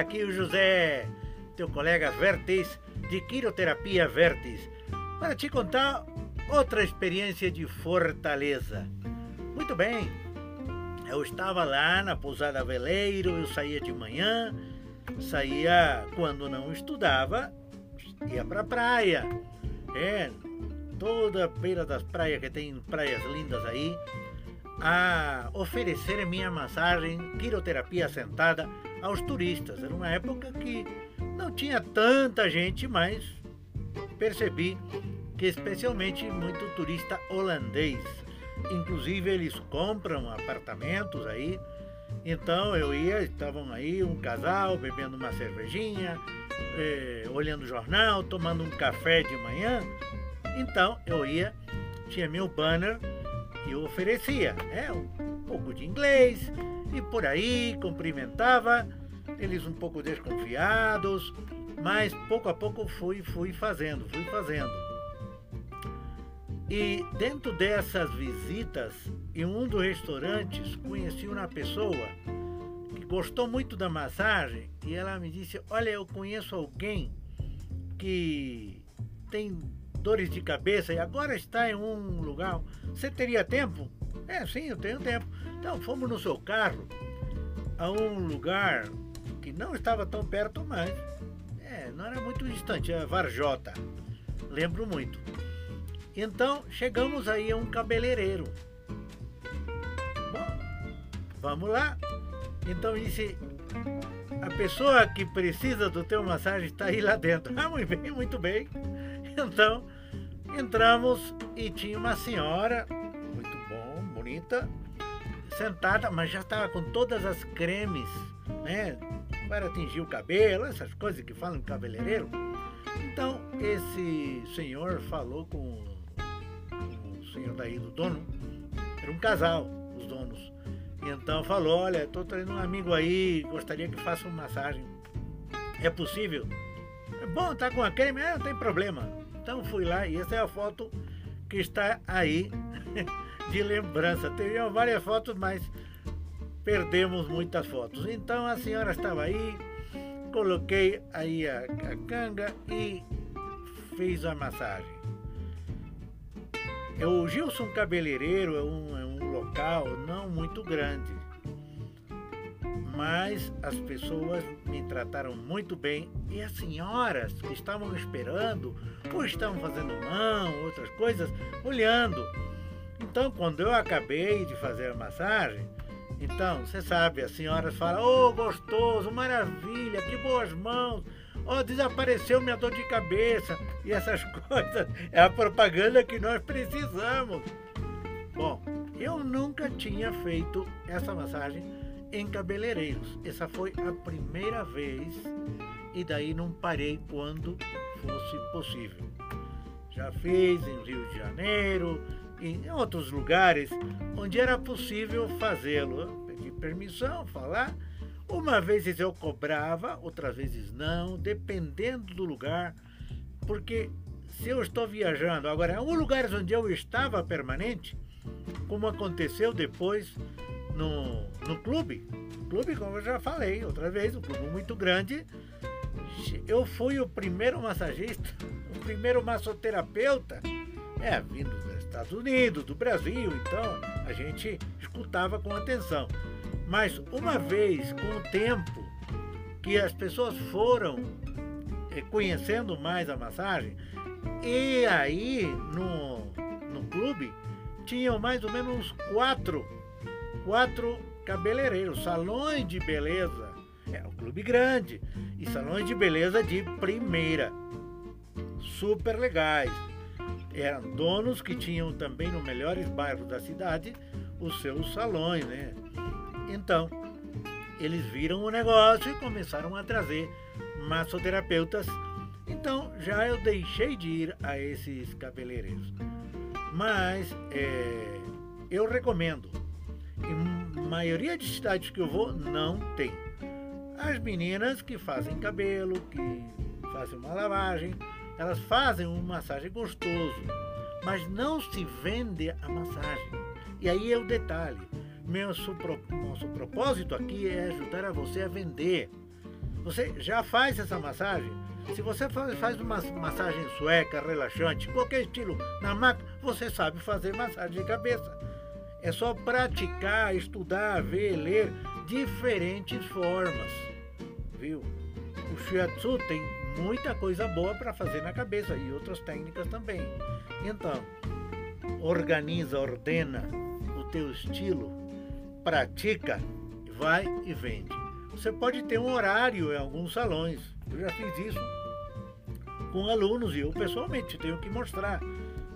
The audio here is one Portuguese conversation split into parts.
aqui o José, teu colega Vertes, de Quiroterapia Vertes, para te contar outra experiência de fortaleza. Muito bem, eu estava lá na pousada Veleiro, eu saía de manhã, saía quando não estudava, ia para a praia. É, toda a beira das praias, que tem praias lindas aí, a oferecer minha massagem, quiroterapia sentada aos turistas. Era uma época que não tinha tanta gente, mas percebi que especialmente muito turista holandês. Inclusive eles compram apartamentos aí. Então eu ia, estavam aí um casal bebendo uma cervejinha, eh, olhando jornal, tomando um café de manhã. Então eu ia, tinha meu banner e oferecia é, um pouco de inglês e por aí cumprimentava, eles um pouco desconfiados, mas pouco a pouco fui, fui fazendo, fui fazendo. E dentro dessas visitas, em um dos restaurantes, conheci uma pessoa que gostou muito da massagem e ela me disse: Olha, eu conheço alguém que tem dores de cabeça e agora está em um lugar. Você teria tempo? É, sim, eu tenho tempo. Então fomos no seu carro a um lugar que não estava tão perto, mas é, não era muito distante, é Varjota. Lembro muito. Então chegamos aí a um cabeleireiro. Bom, vamos lá. Então disse, a pessoa que precisa do teu massagem está aí lá dentro. Ah, muito bem, muito bem. Então, entramos e tinha uma senhora, sentada, mas já estava com todas as cremes, né? Para atingir o cabelo, essas coisas que falam em cabeleireiro. Então, esse senhor falou com, o senhor daí do dono, era um casal, os donos. Então falou, olha, estou trazendo um amigo aí, gostaria que faça uma massagem. É possível? É bom, tá com a creme? É, não tem problema. Então fui lá e essa é a foto que está aí de lembrança. Teriam várias fotos, mas perdemos muitas fotos. Então a senhora estava aí, coloquei aí a, a canga e fiz a massagem. O Gilson Cabeleireiro é um, é um local não muito grande mas as pessoas me trataram muito bem e as senhoras que estavam esperando, ou estavam fazendo mão, outras coisas, olhando. Então, quando eu acabei de fazer a massagem, então, você sabe, as senhoras falam: "Oh, gostoso, maravilha, que boas mãos. Oh, desapareceu minha dor de cabeça". E essas coisas é a propaganda que nós precisamos. Bom, eu nunca tinha feito essa massagem em cabeleireiros. Essa foi a primeira vez e daí não parei quando fosse possível. Já fiz em Rio de Janeiro, em outros lugares onde era possível fazê-lo. Pedi permissão, falar. Uma vez eu cobrava, outras vezes não, dependendo do lugar, porque se eu estou viajando, agora, um lugar onde eu estava permanente, como aconteceu depois no, no clube. Clube, como eu já falei outra vez, um clube muito grande. Eu fui o primeiro massagista, o primeiro massoterapeuta, é, vindo Estados Unidos, do Brasil, então a gente escutava com atenção. Mas uma vez, com o tempo, que as pessoas foram eh, conhecendo mais a massagem, e aí no, no clube tinham mais ou menos quatro quatro cabeleireiros, salões de beleza. É um clube grande e salões de beleza de primeira, super legais. Eram donos que tinham também nos melhores bairros da cidade os seus salões, né? Então, eles viram o negócio e começaram a trazer massoterapeutas. Então, já eu deixei de ir a esses cabeleireiros. Mas é, eu recomendo em maioria de cidades que eu vou, não tem. As meninas que fazem cabelo, que fazem uma lavagem, elas fazem uma massagem gostoso, mas não se vende a massagem. E aí é o detalhe. Meu nosso propósito aqui é ajudar a você a vender. Você já faz essa massagem? Se você faz uma massagem sueca, relaxante, qualquer estilo na máquina, você sabe fazer massagem de cabeça. É só praticar, estudar, ver, ler diferentes formas. Viu? O shiatsu tem muita coisa boa para fazer na cabeça e outras técnicas também. Então, organiza, ordena o teu estilo, pratica, vai e vende. Você pode ter um horário em alguns salões. Eu já fiz isso com alunos e eu pessoalmente tenho que mostrar.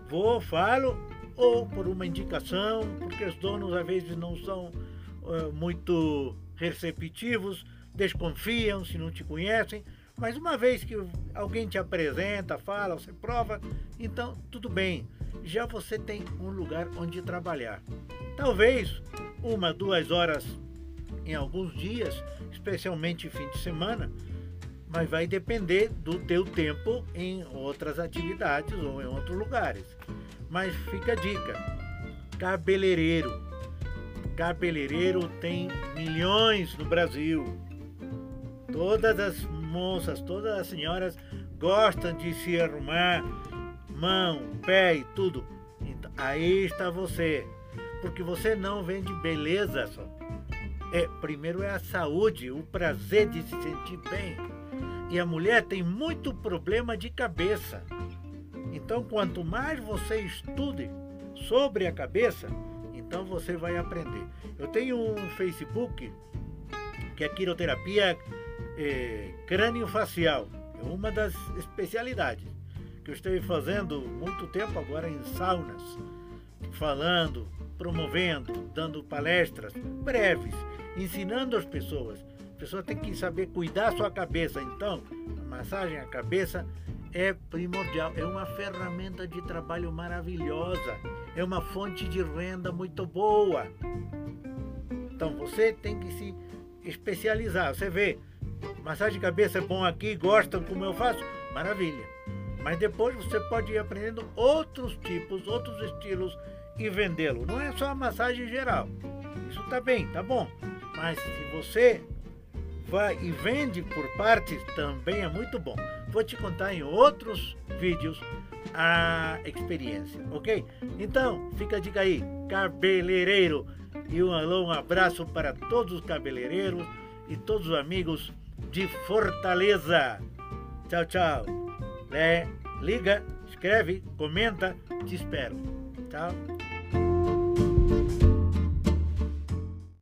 Vou, falo, ou por uma indicação, porque os donos às vezes não são uh, muito receptivos, desconfiam se não te conhecem, mas uma vez que alguém te apresenta, fala, você prova, então tudo bem, já você tem um lugar onde trabalhar. Talvez uma, duas horas em alguns dias, especialmente fim de semana, mas vai depender do teu tempo em outras atividades ou em outros lugares. Mas fica a dica: cabeleireiro. Cabeleireiro tem milhões no Brasil. Todas as moças, todas as senhoras gostam de se arrumar, mão, pé e tudo. Então, aí está você. Porque você não vende beleza só. É, primeiro é a saúde, o prazer de se sentir bem. E a mulher tem muito problema de cabeça. Então, quanto mais você estude sobre a cabeça, então você vai aprender. Eu tenho um Facebook que é quiroterapia é, crânio-facial. É uma das especialidades que eu estou fazendo muito tempo agora em saunas, falando, promovendo, dando palestras breves, ensinando as pessoas. A pessoa tem que saber cuidar da sua cabeça. Então, a massagem à cabeça é primordial, é uma ferramenta de trabalho maravilhosa, é uma fonte de renda muito boa. Então você tem que se especializar. Você vê, massagem de cabeça é bom aqui, gostam como eu faço? Maravilha. Mas depois você pode ir aprendendo outros tipos, outros estilos e vendê-lo. Não é só a massagem geral. Isso tá bem, tá bom. Mas se você vai e vende por partes, também é muito bom. Vou te contar em outros vídeos a experiência, ok? Então, fica a dica aí, cabeleireiro. E um alô, um abraço para todos os cabeleireiros e todos os amigos de Fortaleza. Tchau, tchau. É, liga, escreve, comenta, te espero. Tchau.